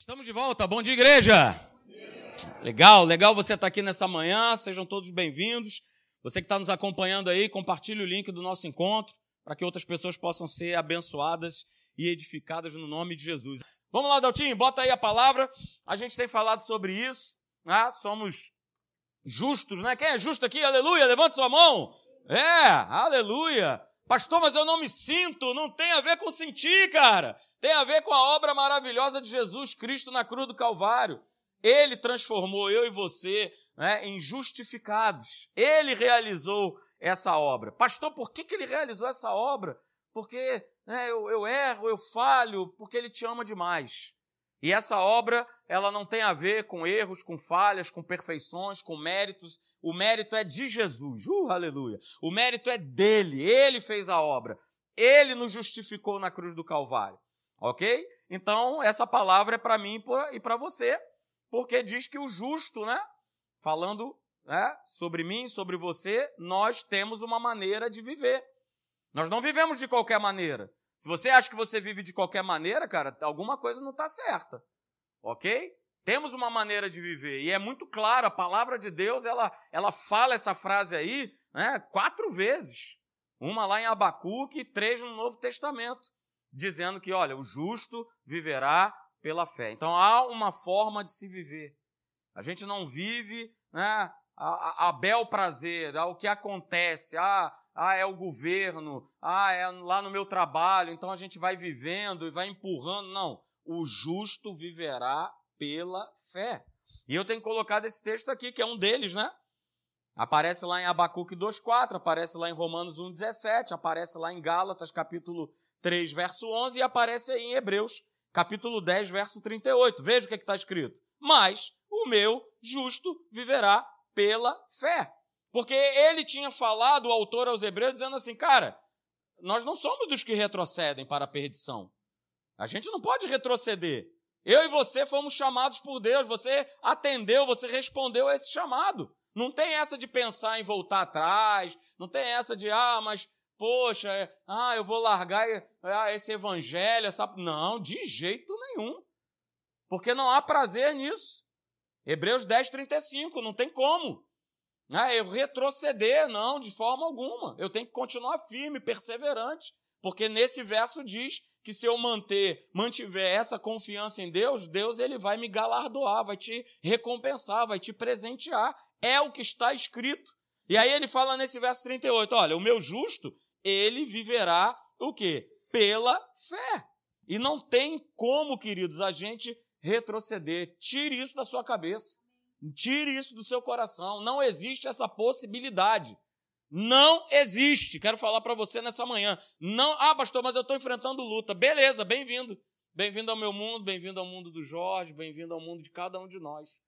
Estamos de volta, bom dia, igreja! Legal, legal você estar aqui nessa manhã, sejam todos bem-vindos. Você que está nos acompanhando aí, compartilhe o link do nosso encontro para que outras pessoas possam ser abençoadas e edificadas no nome de Jesus. Vamos lá, Daltinho, bota aí a palavra. A gente tem falado sobre isso, né? somos justos, né? Quem é justo aqui? Aleluia, levante sua mão. É, aleluia. Pastor, mas eu não me sinto, não tem a ver com sentir, cara. Tem a ver com a obra maravilhosa de Jesus Cristo na cruz do Calvário. Ele transformou eu e você né, em justificados. Ele realizou essa obra. Pastor, por que, que ele realizou essa obra? Porque né, eu, eu erro, eu falho, porque ele te ama demais. E essa obra, ela não tem a ver com erros, com falhas, com perfeições, com méritos. O mérito é de Jesus. Uh, aleluia. O mérito é dele. Ele fez a obra. Ele nos justificou na cruz do Calvário. Ok? Então, essa palavra é para mim e para você, porque diz que o justo, né? Falando né, sobre mim, sobre você, nós temos uma maneira de viver. Nós não vivemos de qualquer maneira. Se você acha que você vive de qualquer maneira, cara, alguma coisa não está certa. Ok? Temos uma maneira de viver. E é muito claro, a palavra de Deus, ela, ela fala essa frase aí né, quatro vezes. Uma lá em Abacuque e três no Novo Testamento dizendo que, olha, o justo viverá pela fé. Então há uma forma de se viver. A gente não vive né, a, a, bel prazer, o que acontece, ah, ah, é o governo, ah, é lá no meu trabalho, então a gente vai vivendo e vai empurrando. Não, o justo viverá pela fé. E eu tenho colocado esse texto aqui, que é um deles, né? Aparece lá em Abacuque 2,4, aparece lá em Romanos 1,17, aparece lá em Gálatas, capítulo 3, verso 11, e aparece aí em Hebreus, capítulo 10, verso 38. Veja o que é está escrito. Mas o meu justo viverá pela fé. Porque ele tinha falado, o autor aos Hebreus, dizendo assim, cara, nós não somos dos que retrocedem para a perdição. A gente não pode retroceder. Eu e você fomos chamados por Deus, você atendeu, você respondeu a esse chamado. Não tem essa de pensar em voltar atrás, não tem essa de, ah, mas poxa, é, ah, eu vou largar ah, esse evangelho, essa... não, de jeito nenhum. Porque não há prazer nisso. Hebreus 10, 35, não tem como. Ah, eu retroceder, não, de forma alguma. Eu tenho que continuar firme, perseverante. Porque nesse verso diz que se eu manter, mantiver essa confiança em Deus, Deus ele vai me galardoar, vai te recompensar, vai te presentear. É o que está escrito. E aí ele fala nesse verso 38, olha, o meu justo, ele viverá o quê? Pela fé. E não tem como, queridos, a gente retroceder. Tire isso da sua cabeça. Tire isso do seu coração. Não existe essa possibilidade. Não existe. Quero falar para você nessa manhã. Não, ah, pastor, mas eu estou enfrentando luta. Beleza, bem-vindo. Bem-vindo ao meu mundo, bem-vindo ao mundo do Jorge, bem-vindo ao mundo de cada um de nós.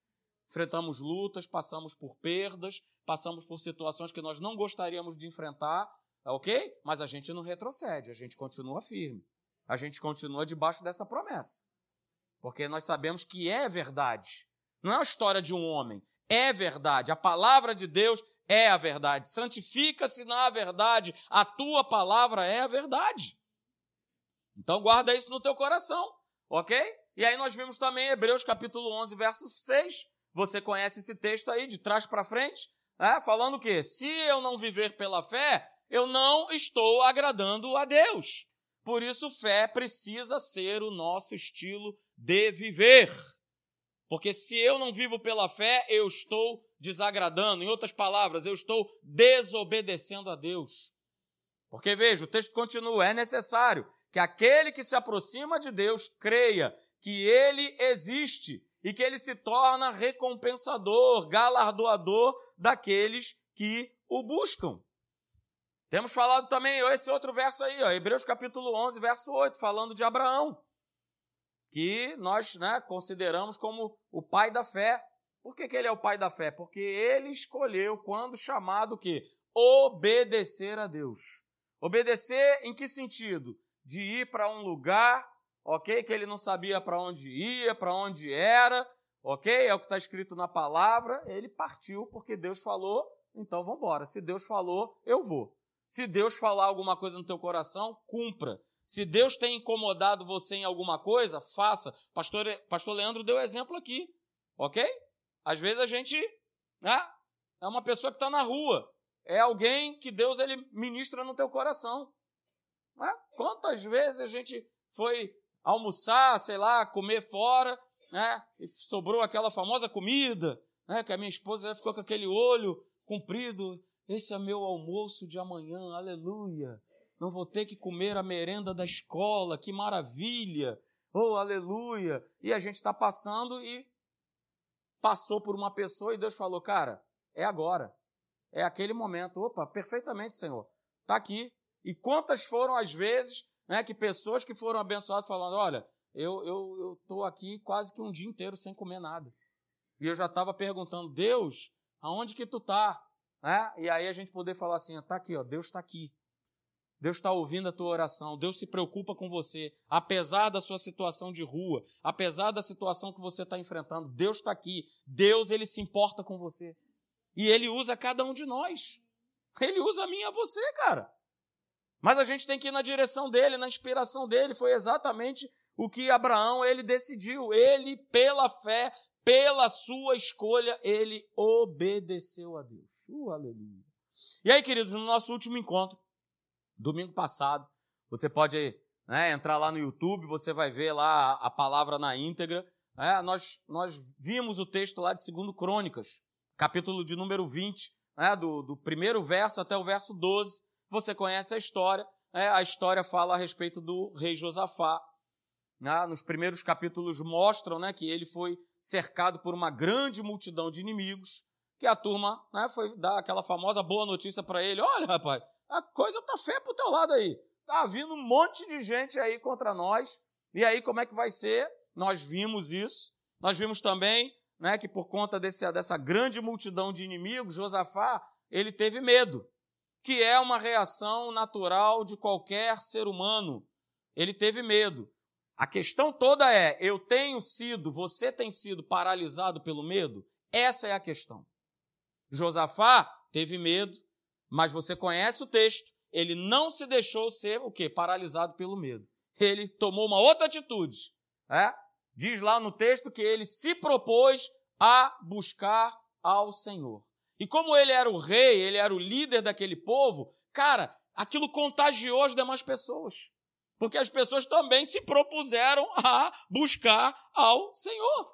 Enfrentamos lutas, passamos por perdas, passamos por situações que nós não gostaríamos de enfrentar, ok? Mas a gente não retrocede, a gente continua firme. A gente continua debaixo dessa promessa. Porque nós sabemos que é verdade. Não é a história de um homem, é verdade. A palavra de Deus é a verdade. Santifica-se na verdade. A tua palavra é a verdade. Então guarda isso no teu coração, ok? E aí nós vimos também Hebreus capítulo 11, verso 6. Você conhece esse texto aí, de trás para frente, é? falando o quê? Se eu não viver pela fé, eu não estou agradando a Deus. Por isso, fé precisa ser o nosso estilo de viver. Porque se eu não vivo pela fé, eu estou desagradando. Em outras palavras, eu estou desobedecendo a Deus. Porque veja, o texto continua: é necessário que aquele que se aproxima de Deus creia que ele existe e que ele se torna recompensador, galardoador daqueles que o buscam. Temos falado também esse outro verso aí, ó, Hebreus capítulo 11, verso 8, falando de Abraão, que nós né, consideramos como o pai da fé. Por que, que ele é o pai da fé? Porque ele escolheu, quando chamado, o quê? Obedecer a Deus. Obedecer em que sentido? De ir para um lugar, ok? Que ele não sabia para onde ia, para onde era, ok? É o que está escrito na palavra. Ele partiu porque Deus falou, então vamos embora. Se Deus falou, eu vou. Se Deus falar alguma coisa no teu coração, cumpra. Se Deus tem incomodado você em alguma coisa, faça. Pastor, Pastor Leandro deu exemplo aqui, ok? Às vezes a gente né, é uma pessoa que está na rua, é alguém que Deus ele ministra no teu coração. Né? Quantas vezes a gente foi almoçar, sei lá, comer fora, né? E sobrou aquela famosa comida, né? Que a minha esposa ficou com aquele olho comprido. Esse é meu almoço de amanhã, aleluia. Não vou ter que comer a merenda da escola, que maravilha. Oh, aleluia. E a gente está passando e passou por uma pessoa e Deus falou, cara, é agora. É aquele momento. Opa, perfeitamente, Senhor. Está aqui. E quantas foram as vezes né, que pessoas que foram abençoadas falando, olha, eu eu estou aqui quase que um dia inteiro sem comer nada. E eu já estava perguntando, Deus, aonde que tu está? Né? E aí a gente poder falar assim, está aqui, ó, Deus está aqui. Deus está ouvindo a tua oração, Deus se preocupa com você, apesar da sua situação de rua, apesar da situação que você está enfrentando, Deus está aqui, Deus ele se importa com você. E ele usa cada um de nós. Ele usa a mim e a você, cara. Mas a gente tem que ir na direção dele, na inspiração dele. Foi exatamente o que Abraão ele decidiu. Ele, pela fé, pela sua escolha, ele obedeceu a Deus. Uh, aleluia. E aí, queridos, no nosso último encontro, domingo passado, você pode né, entrar lá no YouTube, você vai ver lá a, palavra na íntegra. É, nós, nós vimos o texto lá de 2 Crônicas, capítulo de número 20, né, do, do primeiro verso até o verso 12. Você conhece a história. É, a história fala a respeito do rei Josafá. Né, nos primeiros capítulos mostram né, que ele foi cercado por uma grande multidão de inimigos, que a turma né, foi dar aquela famosa boa notícia para ele: olha, rapaz, a coisa tá feia pro teu lado aí. Tá vindo um monte de gente aí contra nós. E aí, como é que vai ser? Nós vimos isso. Nós vimos também né, que por conta desse, dessa grande multidão de inimigos, Josafá, ele teve medo que é uma reação natural de qualquer ser humano. Ele teve medo. A questão toda é: eu tenho sido, você tem sido paralisado pelo medo? Essa é a questão. Josafá teve medo, mas você conhece o texto, ele não se deixou ser o quê? Paralisado pelo medo. Ele tomou uma outra atitude. É? Diz lá no texto que ele se propôs a buscar ao Senhor. E como ele era o rei, ele era o líder daquele povo, cara, aquilo contagiou as demais pessoas. Porque as pessoas também se propuseram a buscar ao Senhor.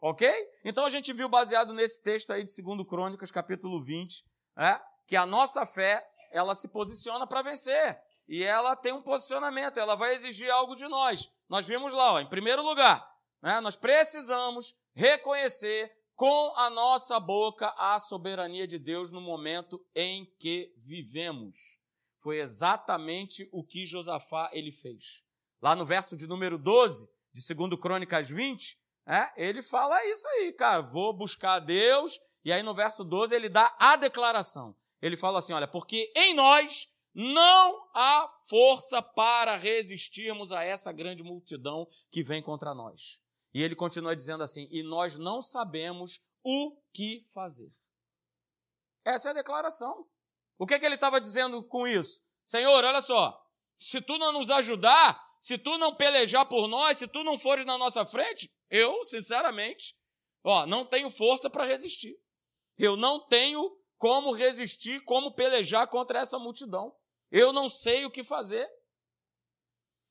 Ok? Então a gente viu, baseado nesse texto aí de 2 Crônicas, capítulo 20, é, que a nossa fé, ela se posiciona para vencer. E ela tem um posicionamento, ela vai exigir algo de nós. Nós vimos lá, ó, em primeiro lugar, né, nós precisamos reconhecer com a nossa boca a soberania de Deus no momento em que vivemos. Foi exatamente o que Josafá ele fez. Lá no verso de número 12, de 2 Crônicas 20, é, ele fala isso aí, cara, vou buscar a Deus, e aí no verso 12 ele dá a declaração. Ele fala assim, olha, porque em nós não há força para resistirmos a essa grande multidão que vem contra nós. E ele continua dizendo assim: e nós não sabemos o que fazer. Essa é a declaração. O que, é que ele estava dizendo com isso? Senhor, olha só, se tu não nos ajudar, se tu não pelejar por nós, se tu não fores na nossa frente, eu, sinceramente, ó, não tenho força para resistir. Eu não tenho como resistir, como pelejar contra essa multidão. Eu não sei o que fazer.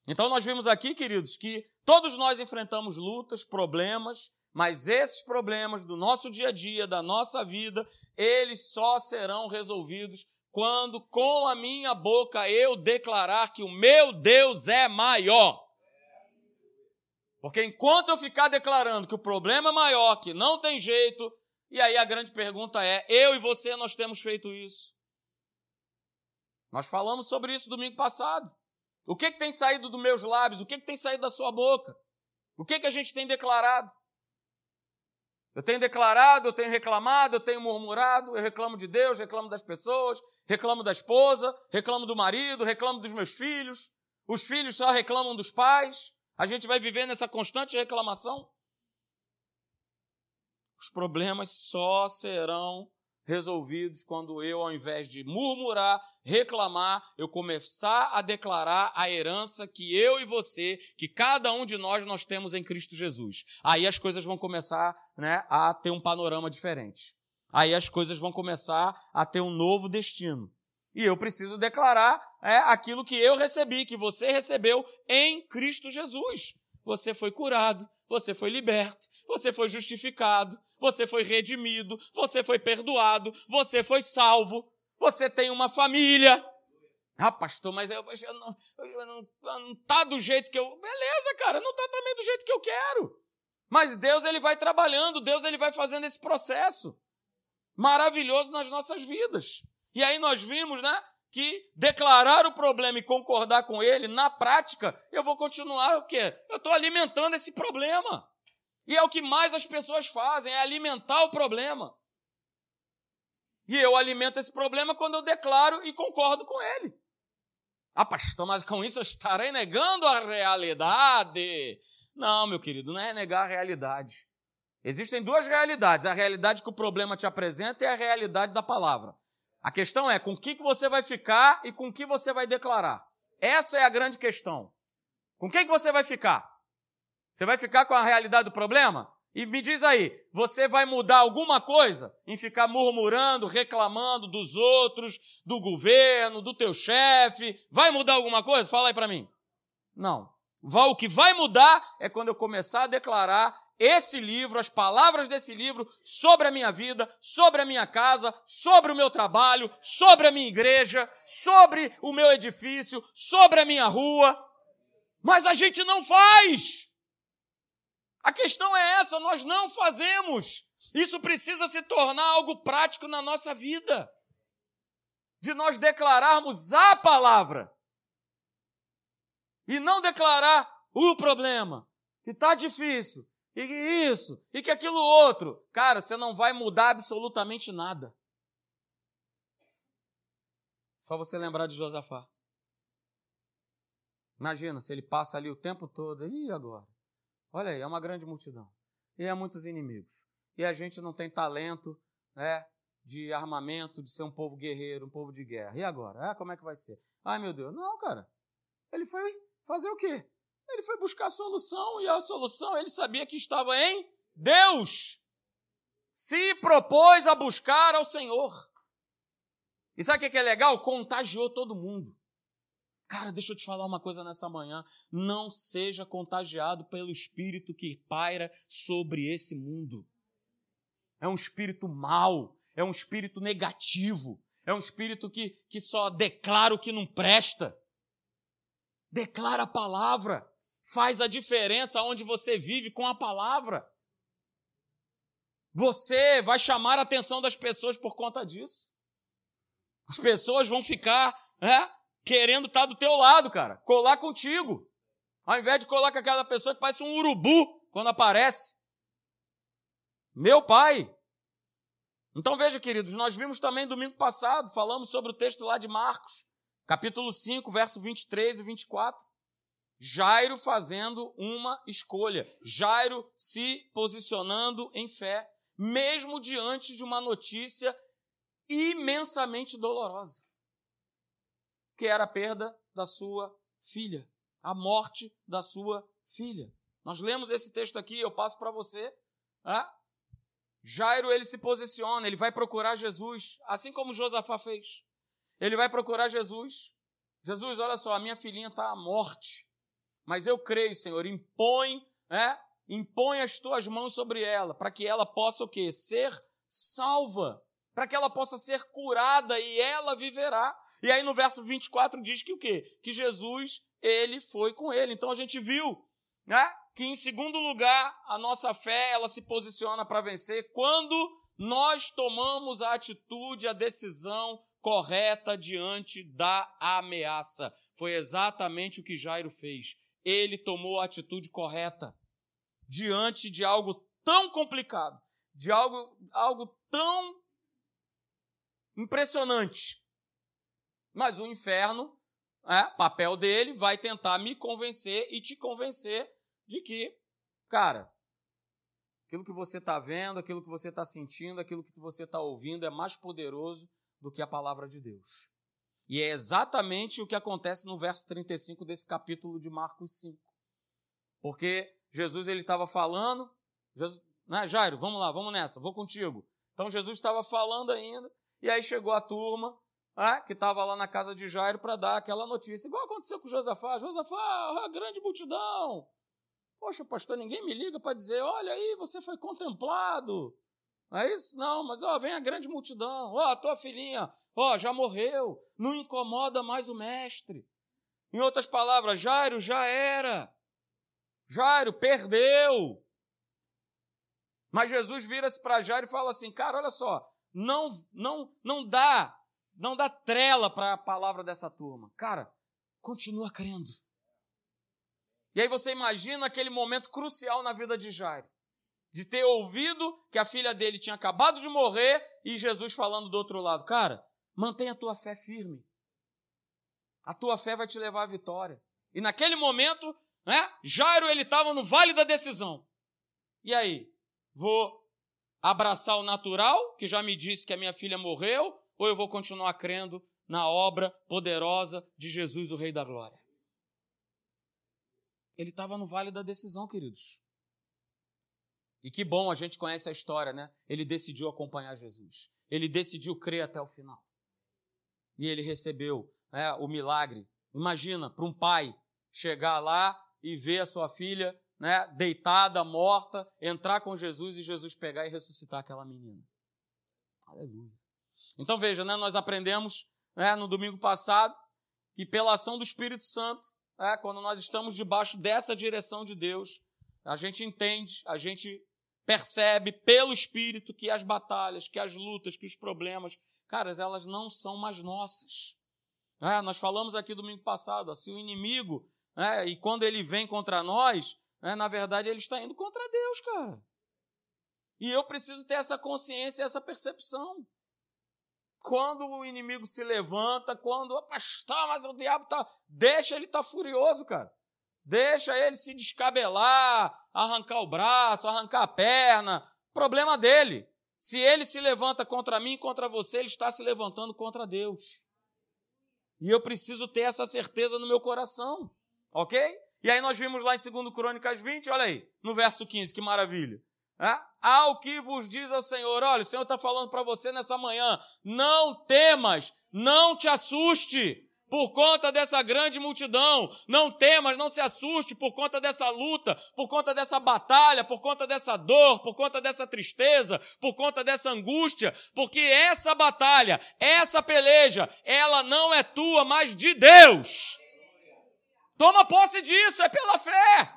Então nós vimos aqui, queridos, que todos nós enfrentamos lutas, problemas, mas esses problemas do nosso dia a dia, da nossa vida, eles só serão resolvidos quando com a minha boca eu declarar que o meu Deus é maior. Porque enquanto eu ficar declarando que o problema é maior, que não tem jeito, e aí a grande pergunta é: eu e você nós temos feito isso? Nós falamos sobre isso domingo passado. O que, que tem saído dos meus lábios? O que, que tem saído da sua boca? O que, que a gente tem declarado? Eu tenho declarado, eu tenho reclamado, eu tenho murmurado, eu reclamo de Deus, reclamo das pessoas, reclamo da esposa, reclamo do marido, reclamo dos meus filhos. Os filhos só reclamam dos pais. A gente vai viver nessa constante reclamação. Os problemas só serão resolvidos quando eu, ao invés de murmurar, reclamar, eu começar a declarar a herança que eu e você, que cada um de nós nós temos em Cristo Jesus. Aí as coisas vão começar, né, a ter um panorama diferente. Aí as coisas vão começar a ter um novo destino. E eu preciso declarar é, aquilo que eu recebi, que você recebeu em Cristo Jesus. Você foi curado, você foi liberto, você foi justificado, você foi redimido, você foi perdoado, você foi salvo, você tem uma família. Ah, pastor, mas eu, eu, não, eu não, não tá do jeito que eu. Beleza, cara, não tá também do jeito que eu quero. Mas Deus ele vai trabalhando, Deus ele vai fazendo esse processo maravilhoso nas nossas vidas. E aí nós vimos, né, que declarar o problema e concordar com ele, na prática, eu vou continuar o quê? Eu estou alimentando esse problema. E é o que mais as pessoas fazem, é alimentar o problema. E eu alimento esse problema quando eu declaro e concordo com ele. Ah, pastor, mas com isso eu estarei negando a realidade. Não, meu querido, não é negar a realidade. Existem duas realidades: a realidade que o problema te apresenta e a realidade da palavra. A questão é com o que, que você vai ficar e com o que você vai declarar. Essa é a grande questão. Com quem que você vai ficar? Você vai ficar com a realidade do problema? E me diz aí, você vai mudar alguma coisa em ficar murmurando, reclamando dos outros, do governo, do teu chefe? Vai mudar alguma coisa? Fala aí para mim. Não. O que vai mudar é quando eu começar a declarar esse livro, as palavras desse livro sobre a minha vida, sobre a minha casa, sobre o meu trabalho, sobre a minha igreja, sobre o meu edifício, sobre a minha rua. Mas a gente não faz. A questão é essa, nós não fazemos. Isso precisa se tornar algo prático na nossa vida. De nós declararmos a palavra. E não declarar o problema, que está difícil, e que isso, e que aquilo outro. Cara, você não vai mudar absolutamente nada. Só você lembrar de Josafá. Imagina se ele passa ali o tempo todo. E agora? Olha aí, é uma grande multidão. E é muitos inimigos. E a gente não tem talento, né? De armamento, de ser um povo guerreiro, um povo de guerra. E agora? Ah, como é que vai ser? Ai, meu Deus. Não, cara. Ele foi fazer o quê? Ele foi buscar a solução e a solução ele sabia que estava em Deus. Se propôs a buscar ao Senhor. E sabe o que é legal? Contagiou todo mundo. Cara, deixa eu te falar uma coisa nessa manhã. Não seja contagiado pelo espírito que paira sobre esse mundo. É um espírito mau, é um espírito negativo, é um espírito que, que só declara o que não presta. Declara a palavra faz a diferença onde você vive com a palavra. Você vai chamar a atenção das pessoas por conta disso. As pessoas vão ficar é, querendo estar do teu lado, cara, colar contigo. Ao invés de colar com aquela pessoa que parece um urubu quando aparece. Meu pai. Então veja, queridos, nós vimos também domingo passado, falamos sobre o texto lá de Marcos, capítulo 5, verso 23 e 24. Jairo fazendo uma escolha, Jairo se posicionando em fé, mesmo diante de uma notícia imensamente dolorosa, que era a perda da sua filha, a morte da sua filha. Nós lemos esse texto aqui, eu passo para você. Ah? Jairo ele se posiciona, ele vai procurar Jesus, assim como Josafá fez. Ele vai procurar Jesus. Jesus, olha só, a minha filhinha está à morte. Mas eu creio, Senhor, impõe, né? Impõe as tuas mãos sobre ela, para que ela possa o quê? Ser salva, para que ela possa ser curada e ela viverá. E aí no verso 24 diz que o quê? Que Jesus, ele foi com ele. Então a gente viu, né? Que em segundo lugar, a nossa fé, ela se posiciona para vencer quando nós tomamos a atitude, a decisão correta diante da ameaça. Foi exatamente o que Jairo fez ele tomou a atitude correta diante de algo tão complicado, de algo, algo tão impressionante. Mas o inferno, é, papel dele, vai tentar me convencer e te convencer de que, cara, aquilo que você está vendo, aquilo que você está sentindo, aquilo que você está ouvindo é mais poderoso do que a palavra de Deus. E é exatamente o que acontece no verso 35 desse capítulo de Marcos 5. Porque Jesus ele estava falando, Jesus, né, Jairo, vamos lá, vamos nessa, vou contigo. Então Jesus estava falando ainda, e aí chegou a turma, né, que estava lá na casa de Jairo para dar aquela notícia, igual aconteceu com Josafá. Josafá, a grande multidão. Poxa, pastor, ninguém me liga para dizer, olha aí, você foi contemplado. Não é isso? Não, mas ó, vem a grande multidão. Ó, a tua filhinha, ó, já morreu. Não incomoda mais o mestre. Em outras palavras, Jairo já era. Jairo perdeu. Mas Jesus vira-se para Jairo e fala assim: "Cara, olha só, não não não dá, não dá trela para a palavra dessa turma. Cara, continua crendo." E aí você imagina aquele momento crucial na vida de Jairo de ter ouvido que a filha dele tinha acabado de morrer e Jesus falando do outro lado: Cara, mantenha a tua fé firme. A tua fé vai te levar à vitória. E naquele momento, né, Jairo ele estava no vale da decisão. E aí, vou abraçar o natural, que já me disse que a minha filha morreu, ou eu vou continuar crendo na obra poderosa de Jesus, o Rei da Glória? Ele estava no vale da decisão, queridos. E que bom a gente conhece a história, né? Ele decidiu acompanhar Jesus. Ele decidiu crer até o final. E ele recebeu né, o milagre. Imagina, para um pai chegar lá e ver a sua filha né, deitada, morta, entrar com Jesus e Jesus pegar e ressuscitar aquela menina. Aleluia. Então veja, né, nós aprendemos né, no domingo passado que pela ação do Espírito Santo, né, quando nós estamos debaixo dessa direção de Deus, a gente entende, a gente percebe pelo Espírito que as batalhas, que as lutas, que os problemas, caras, elas não são mais nossas. É, nós falamos aqui domingo passado, assim, o inimigo, é, e quando ele vem contra nós, é, na verdade ele está indo contra Deus, cara. E eu preciso ter essa consciência, essa percepção. Quando o inimigo se levanta, quando, pastor, mas o diabo tá, deixa ele estar tá furioso, cara. Deixa ele se descabelar, arrancar o braço, arrancar a perna. Problema dele. Se ele se levanta contra mim, contra você, ele está se levantando contra Deus. E eu preciso ter essa certeza no meu coração. Ok? E aí nós vimos lá em 2 Crônicas 20, olha aí, no verso 15, que maravilha. É? Ao que vos diz o Senhor, olha, o Senhor está falando para você nessa manhã, não temas, não te assuste, por conta dessa grande multidão. Não temas, não se assuste por conta dessa luta, por conta dessa batalha, por conta dessa dor, por conta dessa tristeza, por conta dessa angústia, porque essa batalha, essa peleja, ela não é tua, mas de Deus. Toma posse disso, é pela fé.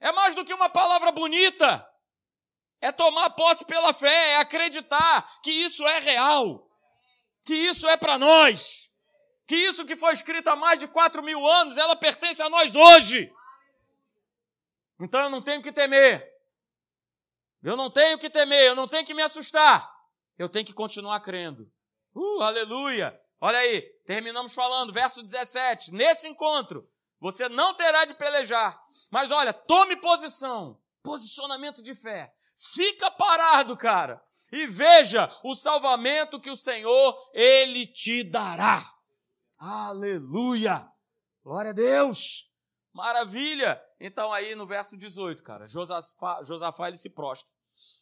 É mais do que uma palavra bonita. É tomar posse pela fé, é acreditar que isso é real, que isso é para nós que isso que foi escrito há mais de quatro mil anos, ela pertence a nós hoje. Então eu não tenho que temer. Eu não tenho que temer, eu não tenho que me assustar. Eu tenho que continuar crendo. Uh, aleluia! Olha aí, terminamos falando, verso 17. Nesse encontro, você não terá de pelejar. Mas olha, tome posição. Posicionamento de fé. Fica parado, cara. E veja o salvamento que o Senhor, Ele te dará. Aleluia! Glória a Deus! Maravilha! Então aí no verso 18, cara, Josafá, Josafá ele se prostra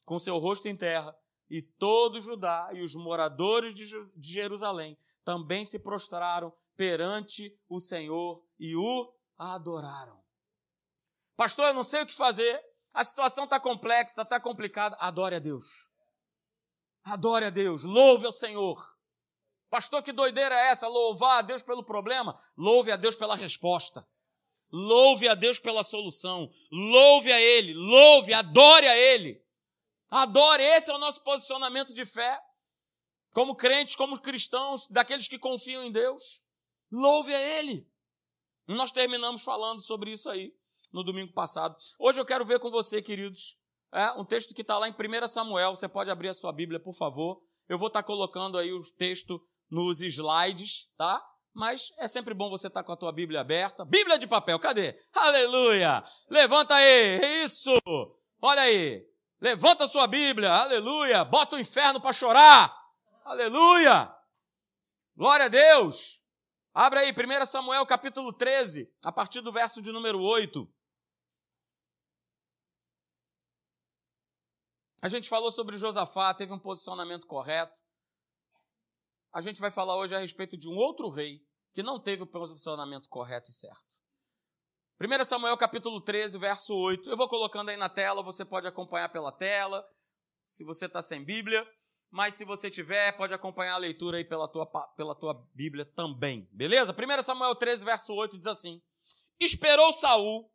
com seu rosto em terra e todo Judá e os moradores de Jerusalém também se prostraram perante o Senhor e o adoraram. Pastor, eu não sei o que fazer. A situação está complexa, está complicada. Adore a Deus. Adore a Deus. Louve ao Senhor. Pastor, que doideira é essa? Louvar a Deus pelo problema? Louve a Deus pela resposta. Louve a Deus pela solução. Louve a Ele. Louve, adore a Ele. Adore, esse é o nosso posicionamento de fé. Como crentes, como cristãos, daqueles que confiam em Deus. Louve a Ele. Nós terminamos falando sobre isso aí no domingo passado. Hoje eu quero ver com você, queridos, é, um texto que está lá em 1 Samuel. Você pode abrir a sua Bíblia, por favor. Eu vou estar tá colocando aí o texto nos slides, tá? Mas é sempre bom você estar com a tua Bíblia aberta. Bíblia de papel, cadê? Aleluia! Levanta aí, isso! Olha aí. Levanta sua Bíblia, aleluia. Bota o inferno para chorar, aleluia. Glória a Deus. Abra aí, 1 Samuel capítulo 13, a partir do verso de número 8. A gente falou sobre Josafá, teve um posicionamento correto. A gente vai falar hoje a respeito de um outro rei que não teve o posicionamento correto e certo. 1 Samuel capítulo 13, verso 8. Eu vou colocando aí na tela, você pode acompanhar pela tela, se você está sem Bíblia, mas se você tiver, pode acompanhar a leitura aí pela tua, pela tua Bíblia também, beleza? 1 Samuel 13, verso 8 diz assim: Esperou Saul,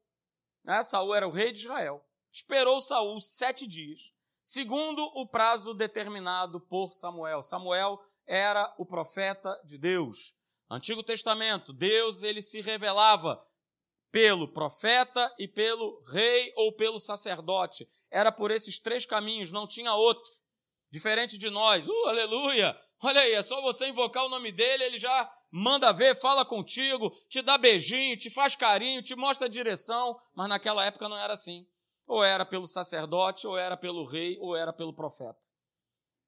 né? Saul era o rei de Israel, esperou Saul sete dias, segundo o prazo determinado por Samuel. Samuel era o profeta de Deus. Antigo Testamento, Deus ele se revelava pelo profeta e pelo rei ou pelo sacerdote. Era por esses três caminhos, não tinha outro. Diferente de nós. Uh, aleluia! Olha aí, é só você invocar o nome dele, ele já manda ver, fala contigo, te dá beijinho, te faz carinho, te mostra a direção, mas naquela época não era assim. Ou era pelo sacerdote, ou era pelo rei, ou era pelo profeta.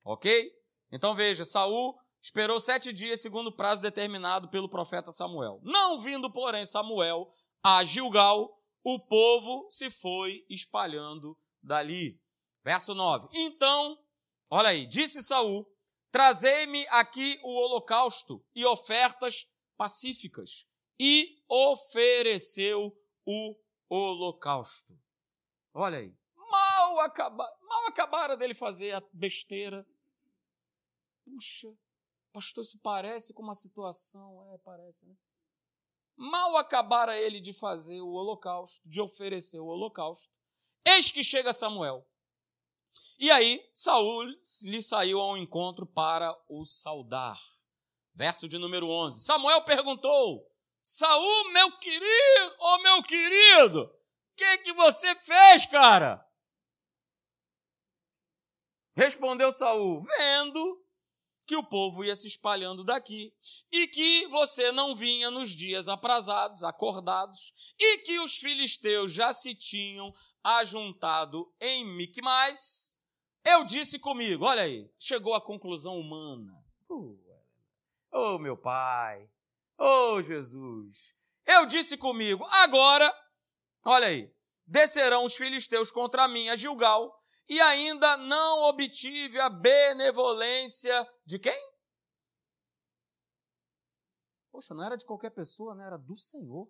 Ok? Então veja, Saul esperou sete dias, segundo o prazo determinado pelo profeta Samuel. Não vindo, porém, Samuel a Gilgal, o povo se foi espalhando dali. Verso 9. Então, olha aí, disse Saul: Trazei-me aqui o holocausto e ofertas pacíficas. E ofereceu o holocausto. Olha aí. Mal, acaba, mal acabaram dele fazer a besteira. Puxa, pastor, isso parece com uma situação. É, parece, né? Mal acabara ele de fazer o holocausto, de oferecer o holocausto. Eis que chega Samuel. E aí, Saul lhe saiu ao encontro para o saudar. Verso de número 11. Samuel perguntou: Saul, meu querido, ô oh, meu querido, que que você fez, cara? Respondeu Saul: Vendo que o povo ia se espalhando daqui e que você não vinha nos dias aprazados, acordados, e que os filisteus já se tinham ajuntado em Micmais, eu disse comigo, olha aí, chegou a conclusão humana. Ô oh, meu pai, oh, Jesus, eu disse comigo, agora Olha aí. Descerão os filisteus contra mim a Gilgal, e ainda não obtive a benevolência de quem? Poxa, não era de qualquer pessoa, né? Era do Senhor.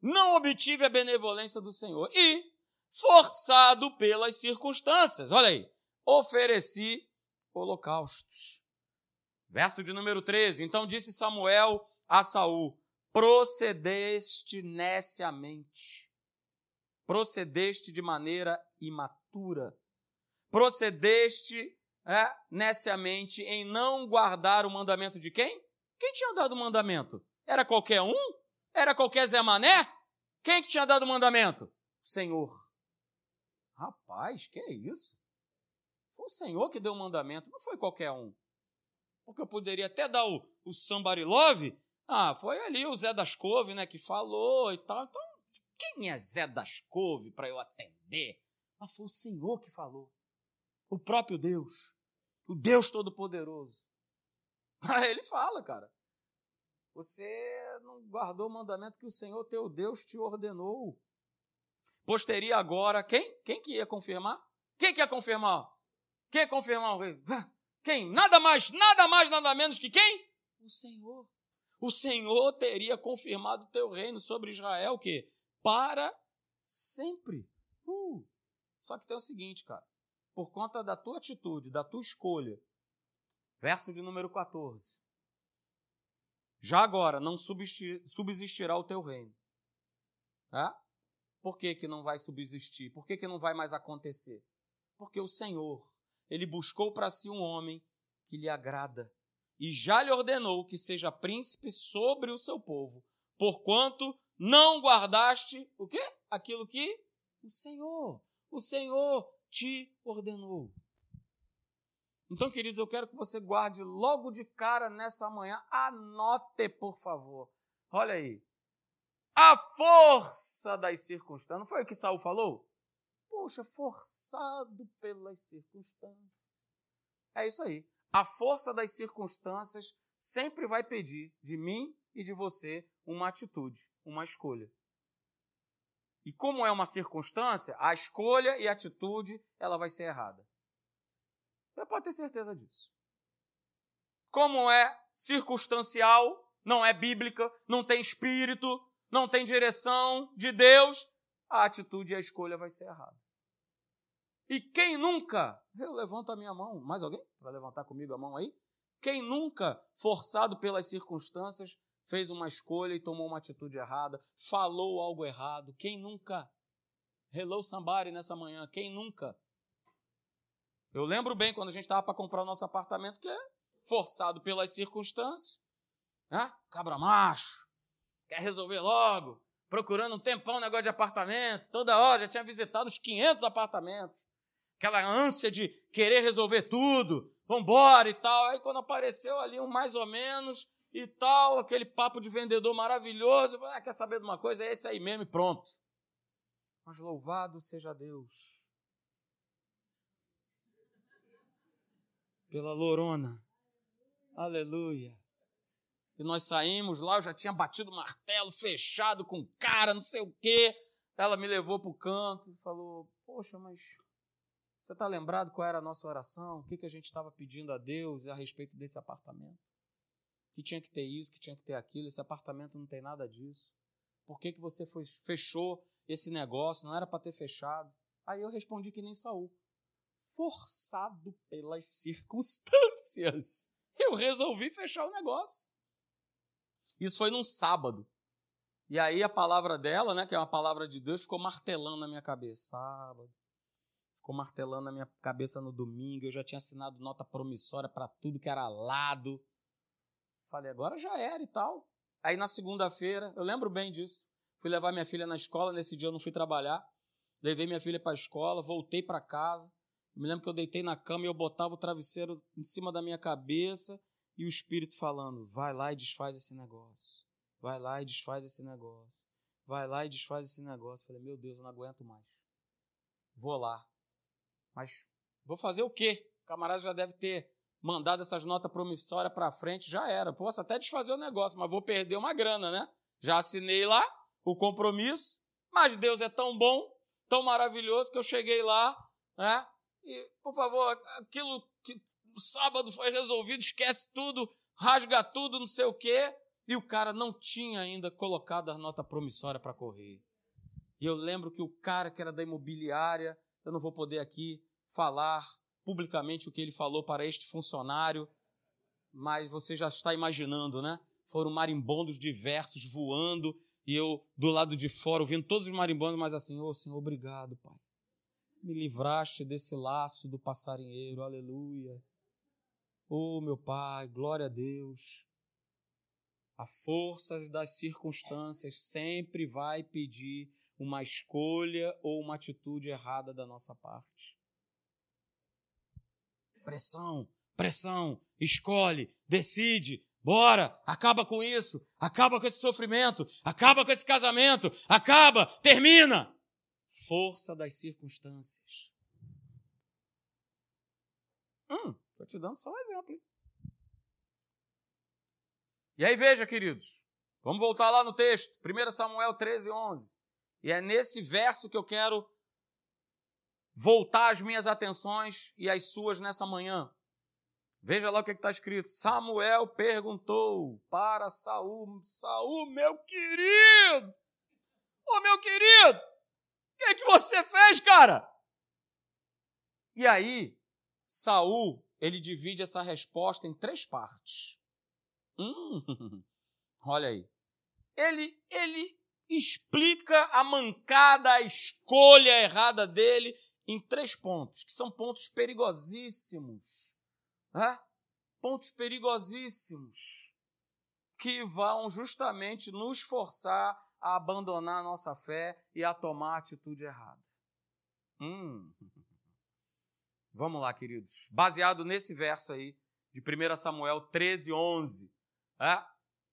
Não obtive a benevolência do Senhor. E, forçado pelas circunstâncias, olha aí, ofereci holocaustos. Verso de número 13. Então disse Samuel a Saul: procedeste neciamente, procedeste de maneira imatura, procedeste é, neciamente em não guardar o mandamento de quem? Quem tinha dado o mandamento? Era qualquer um? Era qualquer Zé Mané? Quem que tinha dado o mandamento? O Senhor. Rapaz, que é isso? Foi o Senhor que deu o mandamento, não foi qualquer um. Porque eu poderia até dar o, o somebody love, ah, foi ali o Zé das Couve, né, que falou e tal. Então, quem é Zé das Couve para eu atender? Ah, foi o Senhor que falou. O próprio Deus. O Deus Todo-Poderoso. Aí ele fala, cara. Você não guardou o mandamento que o Senhor teu Deus te ordenou. Posteria agora, quem? Quem que ia confirmar? Quem que ia confirmar? Quem ia confirmar o rei? Quem? Nada mais, nada mais, nada menos que quem? O Senhor o Senhor teria confirmado o teu reino sobre Israel, que para sempre. Uh. Só que tem o seguinte, cara, por conta da tua atitude, da tua escolha, verso de número 14. Já agora não subsistirá o teu reino. Tá? Por que, que não vai subsistir? Por que, que não vai mais acontecer? Porque o Senhor, ele buscou para si um homem que lhe agrada e já lhe ordenou que seja príncipe sobre o seu povo, porquanto não guardaste o quê? Aquilo que o Senhor, o Senhor te ordenou. Então, queridos, eu quero que você guarde logo de cara nessa manhã, anote, por favor. Olha aí. a força das circunstâncias. Não foi o que Saul falou? Poxa, forçado pelas circunstâncias. É isso aí. A força das circunstâncias sempre vai pedir de mim e de você uma atitude, uma escolha. E como é uma circunstância, a escolha e a atitude ela vai ser errada. Você pode ter certeza disso. Como é circunstancial, não é bíblica, não tem espírito, não tem direção de Deus, a atitude e a escolha vai ser errada. E quem nunca, eu levanto a minha mão, mais alguém para levantar comigo a mão aí? Quem nunca, forçado pelas circunstâncias, fez uma escolha e tomou uma atitude errada, falou algo errado? Quem nunca? Hello somebody nessa manhã, quem nunca? Eu lembro bem quando a gente estava para comprar o nosso apartamento, que é forçado pelas circunstâncias, né? cabra macho, quer resolver logo, procurando um tempão negócio de apartamento, toda hora, já tinha visitado uns 500 apartamentos. Aquela ânsia de querer resolver tudo, vambora e tal. Aí quando apareceu ali um mais ou menos e tal, aquele papo de vendedor maravilhoso, ah, quer saber de uma coisa? É esse aí mesmo e pronto. Mas louvado seja Deus. Pela lorona. Aleluia. E nós saímos lá, eu já tinha batido o martelo, fechado com cara, não sei o quê. Ela me levou para o canto e falou: Poxa, mas você está lembrado qual era a nossa oração? O que, que a gente estava pedindo a Deus a respeito desse apartamento? Que tinha que ter isso, que tinha que ter aquilo. Esse apartamento não tem nada disso. Por que, que você foi, fechou esse negócio? Não era para ter fechado. Aí eu respondi que nem Saul. Forçado pelas circunstâncias, eu resolvi fechar o negócio. Isso foi num sábado. E aí a palavra dela, né, que é uma palavra de Deus, ficou martelando na minha cabeça. Sábado. Ficou martelando na minha cabeça no domingo. Eu já tinha assinado nota promissória para tudo que era lado. Falei, agora já era e tal. Aí na segunda-feira, eu lembro bem disso. Fui levar minha filha na escola. Nesse dia eu não fui trabalhar. Levei minha filha para a escola, voltei para casa. Me lembro que eu deitei na cama e eu botava o travesseiro em cima da minha cabeça e o Espírito falando: vai lá e desfaz esse negócio. Vai lá e desfaz esse negócio. Vai lá e desfaz esse negócio. Falei: meu Deus, eu não aguento mais. Vou lá. Mas vou fazer o quê? O camarada já deve ter mandado essas notas promissórias para frente, já era. Posso até desfazer o negócio, mas vou perder uma grana, né? Já assinei lá o compromisso, mas Deus é tão bom, tão maravilhoso que eu cheguei lá, né? E, por favor, aquilo que sábado foi resolvido, esquece tudo, rasga tudo, não sei o quê. E o cara não tinha ainda colocado a nota promissória para correr. E eu lembro que o cara que era da imobiliária, eu não vou poder aqui falar publicamente o que ele falou para este funcionário, mas você já está imaginando, né? Foram marimbondos diversos voando e eu do lado de fora ouvindo todos os marimbondos, mas assim, ô oh, Senhor, obrigado, Pai. Me livraste desse laço do passarinheiro, aleluia. Oh, meu Pai, glória a Deus. A força das circunstâncias sempre vai pedir uma escolha ou uma atitude errada da nossa parte. Pressão, pressão, escolhe, decide, bora, acaba com isso, acaba com esse sofrimento, acaba com esse casamento, acaba, termina. Força das circunstâncias. Hum, Estou te dando só um exemplo. E aí veja, queridos, vamos voltar lá no texto, 1 Samuel 13, 11. E é nesse verso que eu quero voltar as minhas atenções e as suas nessa manhã. Veja lá o que está escrito. Samuel perguntou para Saul, Saul, meu querido, ô oh, meu querido, o que, é que você fez, cara? E aí, Saul ele divide essa resposta em três partes. Hum, olha aí. Ele, ele explica a mancada, a escolha errada dele em três pontos, que são pontos perigosíssimos. Né? Pontos perigosíssimos que vão justamente nos forçar a abandonar a nossa fé e a tomar a atitude errada. Hum. Vamos lá, queridos. Baseado nesse verso aí, de 1 Samuel 13, 11. É?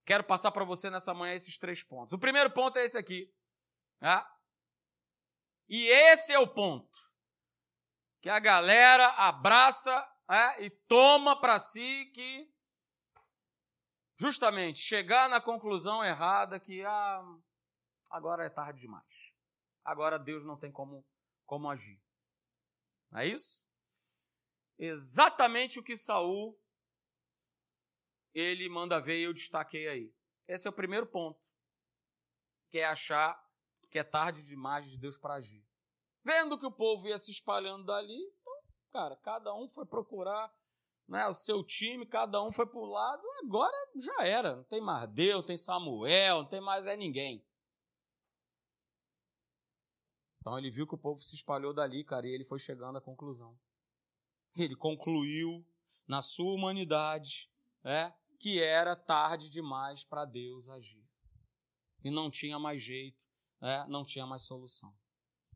Quero passar para você nessa manhã esses três pontos. O primeiro ponto é esse aqui. E esse é o ponto que a galera abraça é, e toma para si que justamente chegar na conclusão errada que ah, agora é tarde demais. Agora Deus não tem como, como agir. Não é isso? Exatamente o que Saul ele manda ver e eu destaquei aí. Esse é o primeiro ponto, que é achar que é tarde demais de Deus para agir. Vendo que o povo ia se espalhando dali, então, cara, cada um foi procurar né, o seu time, cada um foi para o lado, agora já era. Não tem mais Deus, tem Samuel, não tem mais é ninguém. Então ele viu que o povo se espalhou dali, cara, e ele foi chegando à conclusão. Ele concluiu na sua humanidade é, que era tarde demais para Deus agir. E não tinha mais jeito, é, não tinha mais solução.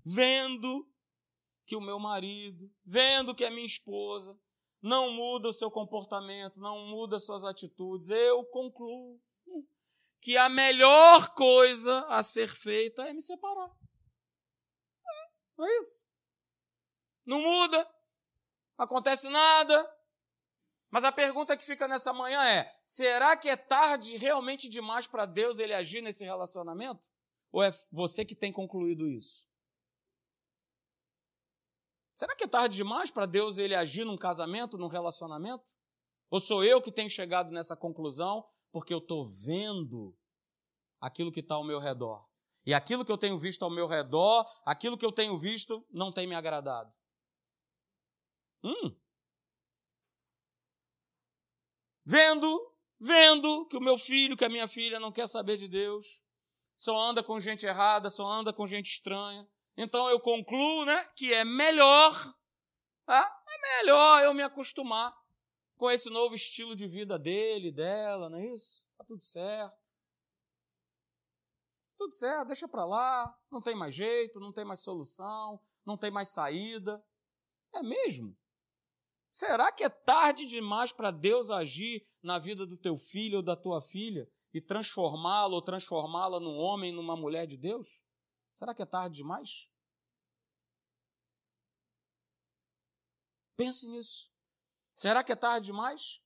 Vendo que o meu marido, vendo que a minha esposa não muda o seu comportamento, não muda suas atitudes, eu concluo que a melhor coisa a ser feita é me separar. É, é isso. Não muda, acontece nada, mas a pergunta que fica nessa manhã é: será que é tarde realmente demais para Deus ele agir nesse relacionamento? Ou é você que tem concluído isso? Será que é tarde demais para Deus ele agir num casamento, num relacionamento? Ou sou eu que tenho chegado nessa conclusão porque eu estou vendo aquilo que está ao meu redor? E aquilo que eu tenho visto ao meu redor, aquilo que eu tenho visto, não tem me agradado. Hum, vendo, vendo que o meu filho, que a minha filha não quer saber de Deus, só anda com gente errada, só anda com gente estranha. Então eu concluo, né, que é melhor, tá? é melhor eu me acostumar com esse novo estilo de vida dele, dela, não é isso? Tá tudo certo. Tudo certo, deixa para lá, não tem mais jeito, não tem mais solução, não tem mais saída. É mesmo? Será que é tarde demais para Deus agir na vida do teu filho ou da tua filha e transformá-lo ou transformá-la num homem, numa mulher de Deus? Será que é tarde demais? Pense nisso. Será que é tarde demais?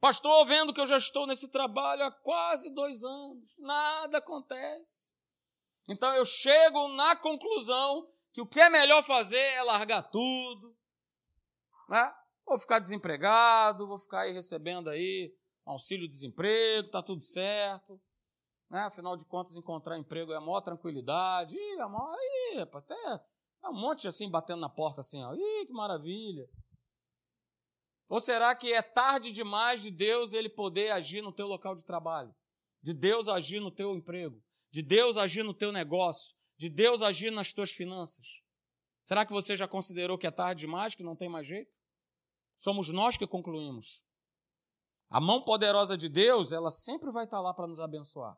Pastor, vendo que eu já estou nesse trabalho há quase dois anos, nada acontece. Então eu chego na conclusão que o que é melhor fazer é largar tudo, né? Vou ficar desempregado, vou ficar aí recebendo aí auxílio-desemprego, tá tudo certo. Né? Afinal de contas, encontrar emprego é a maior tranquilidade. Ih, a maior, ih, até é um monte assim batendo na porta assim, ó. Ih, que maravilha. Ou será que é tarde demais de Deus ele poder agir no teu local de trabalho? De Deus agir no teu emprego? De Deus agir no teu negócio? De Deus agir nas tuas finanças? Será que você já considerou que é tarde demais, que não tem mais jeito? Somos nós que concluímos. A mão poderosa de Deus, ela sempre vai estar lá para nos abençoar.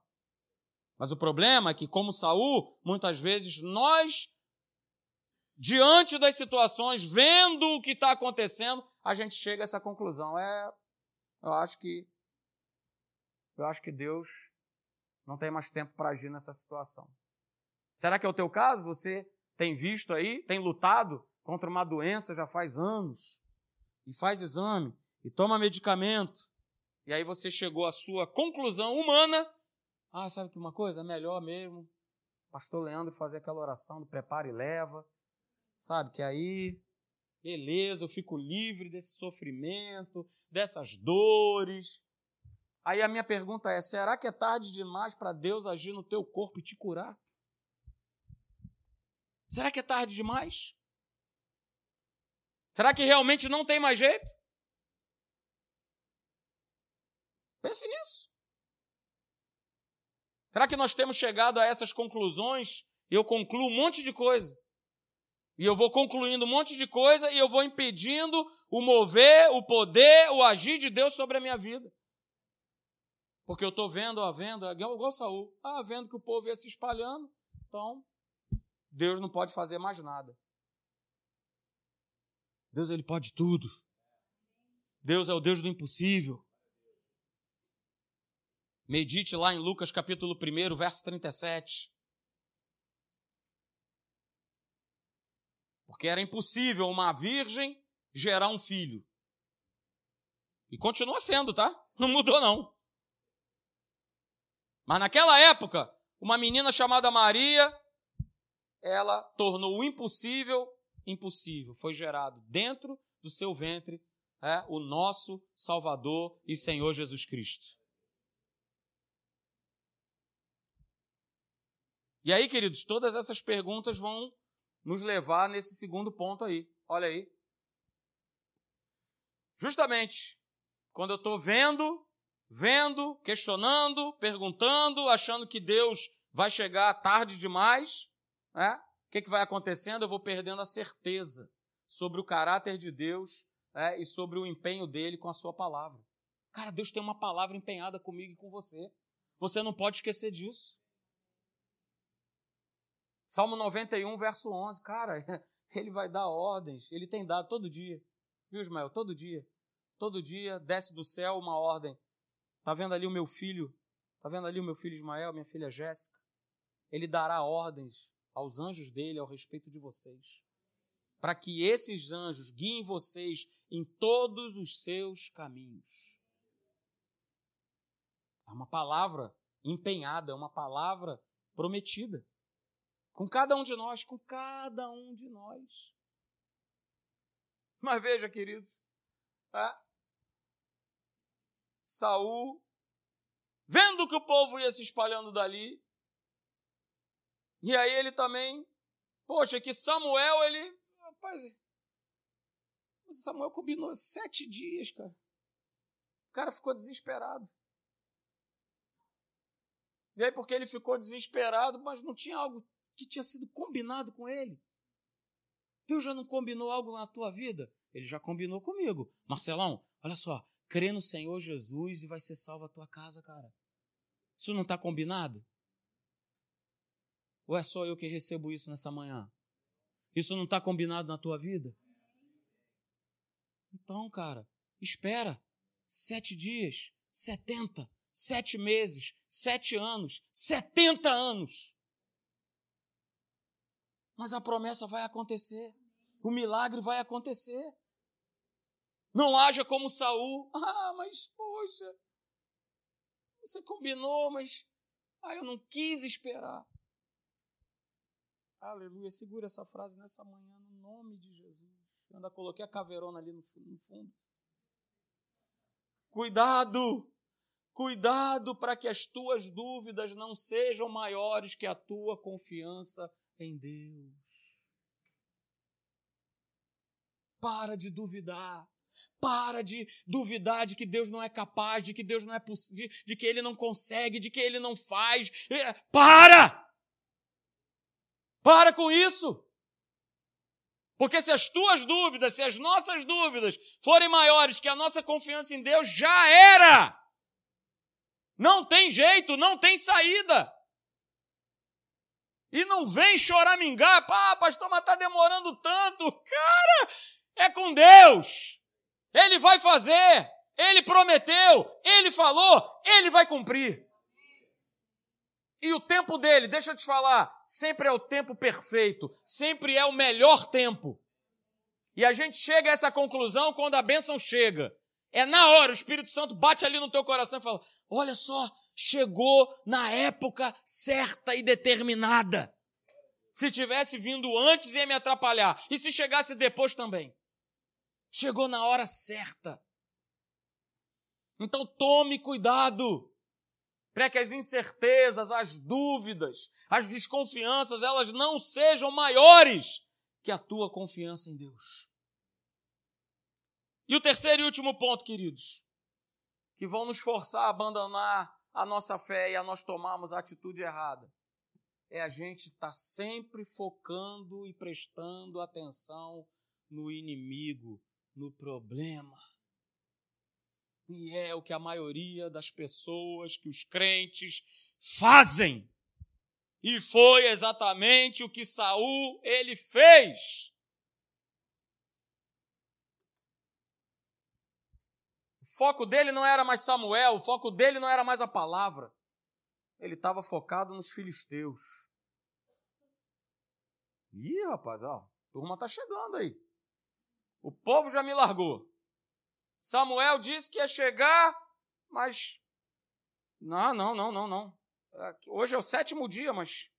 Mas o problema é que, como Saul, muitas vezes nós, diante das situações, vendo o que está acontecendo, a gente chega a essa conclusão. É, eu acho que eu acho que Deus não tem mais tempo para agir nessa situação. Será que é o teu caso? Você tem visto aí, tem lutado contra uma doença já faz anos, e faz exame, e toma medicamento, e aí você chegou à sua conclusão humana, ah, sabe que uma coisa? É melhor mesmo, pastor Leandro fazer aquela oração do prepara e leva, sabe, que aí, beleza, eu fico livre desse sofrimento, dessas dores. Aí a minha pergunta é, será que é tarde demais para Deus agir no teu corpo e te curar? Será que é tarde demais? Será que realmente não tem mais jeito? Pense nisso. Será que nós temos chegado a essas conclusões? Eu concluo um monte de coisa. E eu vou concluindo um monte de coisa e eu vou impedindo o mover, o poder, o agir de Deus sobre a minha vida. Porque eu estou vendo, ó, vendo, igual, igual Saul, ah, vendo que o povo ia se espalhando, então Deus não pode fazer mais nada. Deus ele pode tudo. Deus é o Deus do impossível. Medite lá em Lucas capítulo 1, verso 37. Porque era impossível uma virgem gerar um filho. E continua sendo, tá? Não mudou, não. Mas naquela época, uma menina chamada Maria, ela tornou o impossível impossível. Foi gerado dentro do seu ventre é, o nosso Salvador e Senhor Jesus Cristo. E aí, queridos, todas essas perguntas vão nos levar nesse segundo ponto aí. Olha aí. Justamente quando eu estou vendo, vendo, questionando, perguntando, achando que Deus vai chegar tarde demais, né? o que, que vai acontecendo? Eu vou perdendo a certeza sobre o caráter de Deus né? e sobre o empenho dele com a sua palavra. Cara, Deus tem uma palavra empenhada comigo e com você. Você não pode esquecer disso. Salmo 91, verso 11. Cara, ele vai dar ordens. Ele tem dado todo dia. Viu, Ismael? Todo dia. Todo dia desce do céu uma ordem. Tá vendo ali o meu filho? Tá vendo ali o meu filho Ismael, minha filha Jéssica? Ele dará ordens aos anjos dele ao respeito de vocês. Para que esses anjos guiem vocês em todos os seus caminhos. É uma palavra empenhada, é uma palavra prometida. Com cada um de nós, com cada um de nós. Mas veja, queridos, é, Saul, vendo que o povo ia se espalhando dali, e aí ele também, poxa, que Samuel, ele, rapaz, Samuel combinou sete dias, cara. O cara ficou desesperado. E aí, porque ele ficou desesperado, mas não tinha algo que tinha sido combinado com ele. Deus já não combinou algo na tua vida? Ele já combinou comigo. Marcelão, olha só, crê no Senhor Jesus e vai ser salva a tua casa, cara. Isso não está combinado? Ou é só eu que recebo isso nessa manhã? Isso não está combinado na tua vida? Então, cara, espera. Sete dias, setenta, sete meses, sete anos, setenta anos. Mas a promessa vai acontecer. O milagre vai acontecer. Não haja como Saul. Ah, mas poxa, você combinou, mas ah, eu não quis esperar. Aleluia. Segura essa frase nessa manhã, no nome de Jesus. Eu ainda coloquei a caveirona ali no fundo. Cuidado! Cuidado para que as tuas dúvidas não sejam maiores que a tua confiança em Deus. Para de duvidar. Para de duvidar de que Deus não é capaz, de que Deus não é possível, de que Ele não consegue, de que Ele não faz. É, para! Para com isso! Porque se as tuas dúvidas, se as nossas dúvidas forem maiores que a nossa confiança em Deus, já era! Não tem jeito, não tem saída. E não vem choramingar, ah, pastor, mas está demorando tanto. Cara, é com Deus. Ele vai fazer. Ele prometeu. Ele falou. Ele vai cumprir. E o tempo dele, deixa eu te falar, sempre é o tempo perfeito. Sempre é o melhor tempo. E a gente chega a essa conclusão quando a bênção chega. É na hora, o Espírito Santo bate ali no teu coração e fala: Olha só, chegou na época certa e determinada. Se tivesse vindo antes, ia me atrapalhar. E se chegasse depois também. Chegou na hora certa. Então tome cuidado para que as incertezas, as dúvidas, as desconfianças, elas não sejam maiores que a tua confiança em Deus. E o terceiro e último ponto, queridos, que vão nos forçar a abandonar a nossa fé e a nós tomarmos a atitude errada, é a gente estar tá sempre focando e prestando atenção no inimigo, no problema. E é o que a maioria das pessoas, que os crentes fazem. E foi exatamente o que Saul ele fez. Foco dele não era mais Samuel, o foco dele não era mais a palavra. Ele estava focado nos filisteus. Ih, rapaz, ó, a turma tá chegando aí. O povo já me largou. Samuel disse que ia chegar, mas. Não, não, não, não, não. Hoje é o sétimo dia, mas.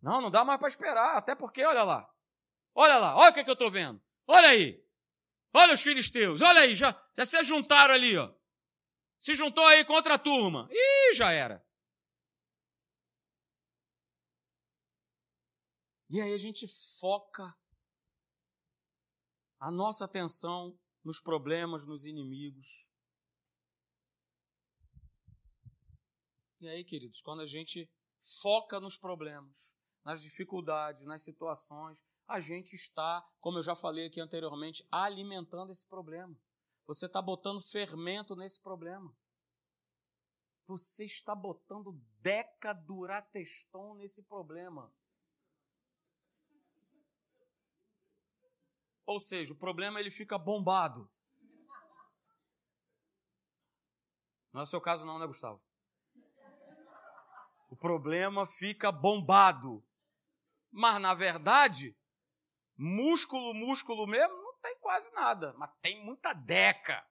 Não, não dá mais para esperar. Até porque, olha lá. Olha lá, olha o que, que eu estou vendo. Olha aí. Olha os filisteus, olha aí, já, já se juntaram ali, ó. Se juntou aí contra a turma. Ih, já era. E aí a gente foca a nossa atenção nos problemas, nos inimigos. E aí, queridos, quando a gente foca nos problemas, nas dificuldades, nas situações, a gente está, como eu já falei aqui anteriormente, alimentando esse problema. Você está botando fermento nesse problema. Você está botando decadurateston nesse problema. Ou seja, o problema ele fica bombado. Não é o seu caso não, né, Gustavo? O problema fica bombado. Mas, na verdade, músculo, músculo mesmo, não tem quase nada. Mas tem muita deca.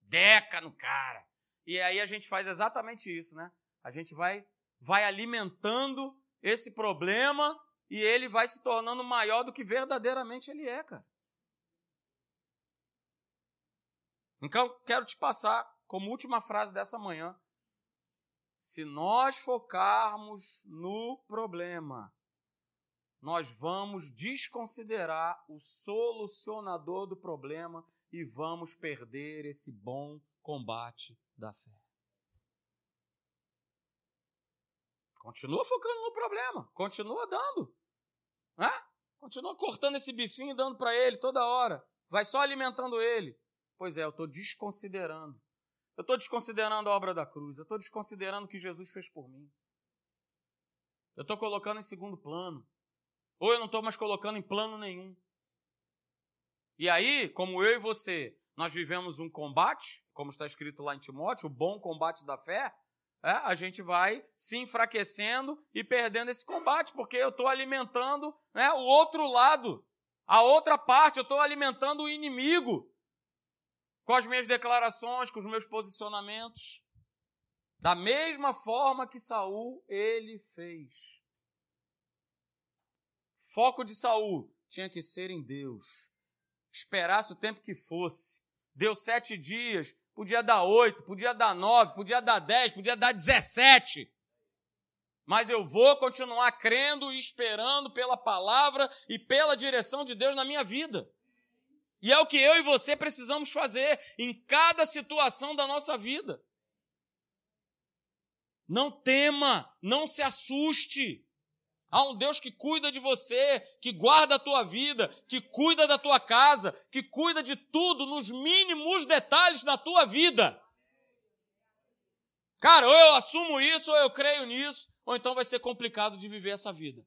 Deca no cara. E aí a gente faz exatamente isso, né? A gente vai, vai alimentando esse problema e ele vai se tornando maior do que verdadeiramente ele é, cara. Então, quero te passar como última frase dessa manhã. Se nós focarmos no problema, nós vamos desconsiderar o solucionador do problema e vamos perder esse bom combate da fé. Continua focando no problema, continua dando. Né? Continua cortando esse bifinho e dando para ele toda hora. Vai só alimentando ele. Pois é, eu estou desconsiderando. Eu estou desconsiderando a obra da cruz. Eu estou desconsiderando o que Jesus fez por mim. Eu estou colocando em segundo plano. Ou eu não estou mais colocando em plano nenhum. E aí, como eu e você, nós vivemos um combate, como está escrito lá em Timóteo, o bom combate da fé, é, a gente vai se enfraquecendo e perdendo esse combate, porque eu estou alimentando né, o outro lado, a outra parte, eu estou alimentando o inimigo com as minhas declarações, com os meus posicionamentos. Da mesma forma que Saul ele fez foco de Saul tinha que ser em Deus. Esperasse o tempo que fosse. Deu sete dias, podia dar oito, podia dar nove, podia dar dez, podia dar dezessete. Mas eu vou continuar crendo e esperando pela palavra e pela direção de Deus na minha vida. E é o que eu e você precisamos fazer em cada situação da nossa vida. Não tema, não se assuste. Há um Deus que cuida de você, que guarda a tua vida, que cuida da tua casa, que cuida de tudo nos mínimos detalhes da tua vida. Cara, ou eu assumo isso, ou eu creio nisso, ou então vai ser complicado de viver essa vida.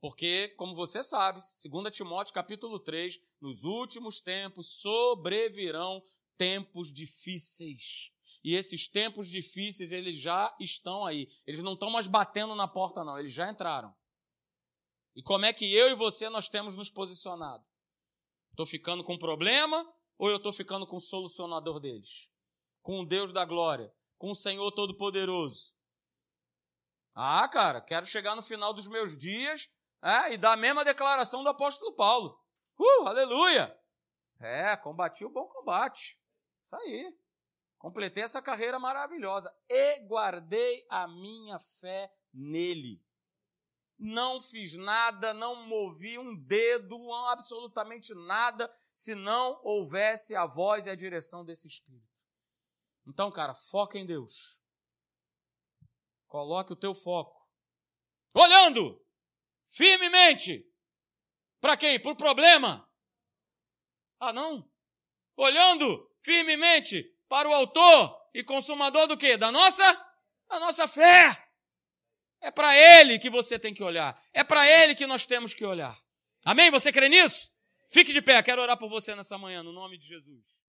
Porque, como você sabe, 2 Timóteo capítulo 3, nos últimos tempos sobrevirão tempos difíceis. E esses tempos difíceis, eles já estão aí. Eles não estão mais batendo na porta, não. Eles já entraram. E como é que eu e você nós temos nos posicionado? Estou ficando com problema ou eu estou ficando com o solucionador deles? Com o Deus da glória? Com o Senhor Todo-Poderoso? Ah, cara, quero chegar no final dos meus dias é, e dar a mesma declaração do apóstolo Paulo. Uh, aleluia! É, combati o bom combate. Isso aí. Completei essa carreira maravilhosa e guardei a minha fé nele. Não fiz nada, não movi um dedo, absolutamente nada, se não houvesse a voz e a direção desse Espírito. Então, cara, foca em Deus. Coloque o teu foco. Olhando firmemente. Para quem? Para o problema? Ah, não. Olhando firmemente para o autor e consumador do quê? Da nossa? Da nossa fé. É para ele que você tem que olhar. É para ele que nós temos que olhar. Amém? Você crê nisso? Fique de pé, quero orar por você nessa manhã, no nome de Jesus.